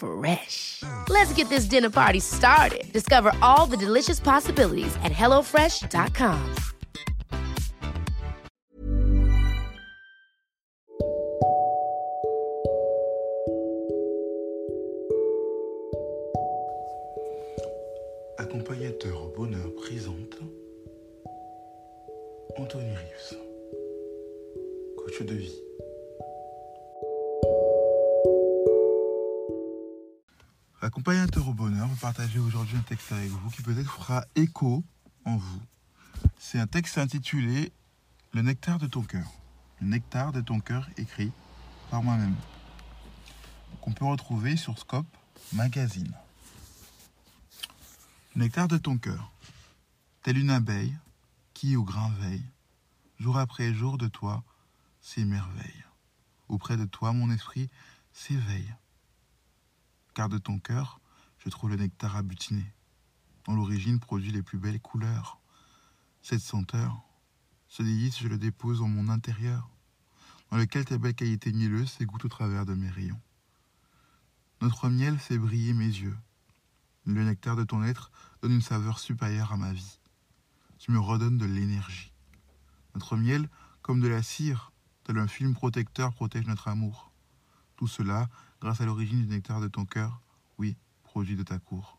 Fresh. Let's get this dinner party started. Discover all the delicious possibilities at hellofresh.com. Accompagnateur au bonheur présente Anthony Rives, coach de vie. Accompagnateur au bonheur, vous partagez aujourd'hui un texte avec vous qui peut-être fera écho en vous. C'est un texte intitulé Le nectar de ton cœur. Le nectar de ton cœur écrit par moi-même. Qu'on peut retrouver sur Scope Magazine. Le nectar de ton cœur. Telle une abeille qui au grain veille, jour après jour de toi s'émerveille. Auprès de toi mon esprit s'éveille. Car de ton cœur, je trouve le nectar à butiner, dont l'origine produit les plus belles couleurs. Cette senteur, ce délice, je le dépose en mon intérieur, dans lequel tes belles qualités mielleuses s'égouttent au travers de mes rayons. Notre miel fait briller mes yeux. Le nectar de ton être donne une saveur supérieure à ma vie. Tu me redonnes de l'énergie. Notre miel, comme de la cire, tel un film protecteur, protège notre amour. Tout cela grâce à l'origine du nectar de ton cœur, oui, produit de ta cour.